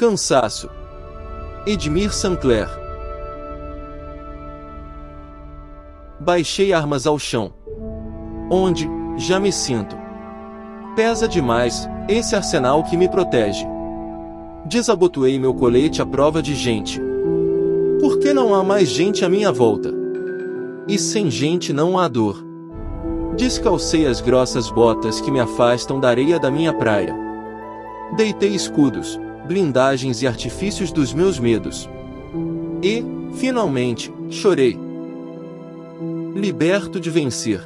Cansaço. Edmir Sancler. Baixei armas ao chão. Onde, já me sinto. Pesa demais, esse arsenal que me protege. Desabotoei meu colete à prova de gente. Por que não há mais gente à minha volta? E sem gente não há dor. Descalcei as grossas botas que me afastam da areia da minha praia. Deitei escudos, blindagens e artifícios dos meus medos. E, finalmente, chorei. Liberto de vencer.